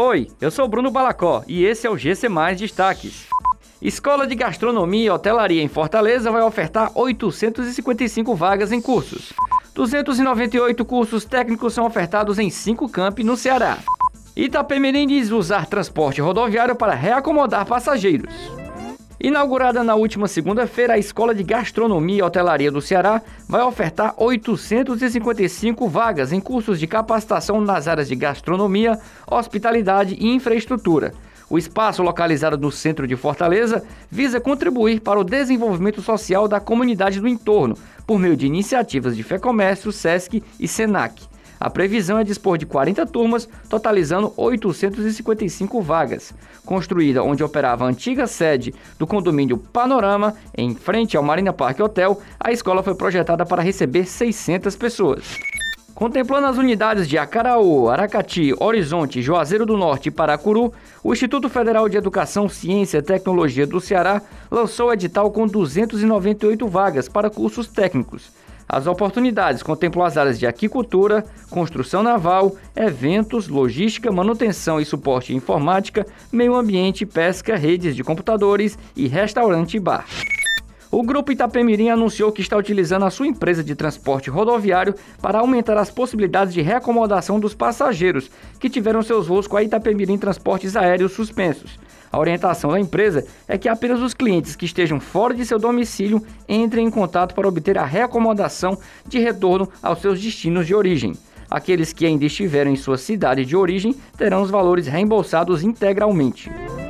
Oi, eu sou Bruno Balacó e esse é o GC Mais Destaques. Escola de Gastronomia e Hotelaria em Fortaleza vai ofertar 855 vagas em cursos. 298 cursos técnicos são ofertados em 5 campi no Ceará. Itapemirim diz usar transporte rodoviário para reacomodar passageiros. Inaugurada na última segunda-feira, a Escola de Gastronomia e Hotelaria do Ceará vai ofertar 855 vagas em cursos de capacitação nas áreas de gastronomia, hospitalidade e infraestrutura. O espaço, localizado no centro de Fortaleza, visa contribuir para o desenvolvimento social da comunidade do entorno, por meio de iniciativas de FEComércio, SESC e SENAC. A previsão é dispor de 40 turmas, totalizando 855 vagas. Construída onde operava a antiga sede do condomínio Panorama, em frente ao Marina Park Hotel, a escola foi projetada para receber 600 pessoas. Contemplando as unidades de Acaraú, Aracati, Horizonte, Juazeiro do Norte e Paracuru, o Instituto Federal de Educação, Ciência e Tecnologia do Ceará lançou o edital com 298 vagas para cursos técnicos. As oportunidades contemplam as áreas de aquicultura, construção naval, eventos, logística, manutenção e suporte informática, meio ambiente, pesca, redes de computadores e restaurante e bar. O Grupo Itapemirim anunciou que está utilizando a sua empresa de transporte rodoviário para aumentar as possibilidades de reacomodação dos passageiros que tiveram seus voos com a Itapemirim Transportes Aéreos suspensos. A orientação da empresa é que apenas os clientes que estejam fora de seu domicílio entrem em contato para obter a reacomodação de retorno aos seus destinos de origem. Aqueles que ainda estiverem em sua cidade de origem terão os valores reembolsados integralmente.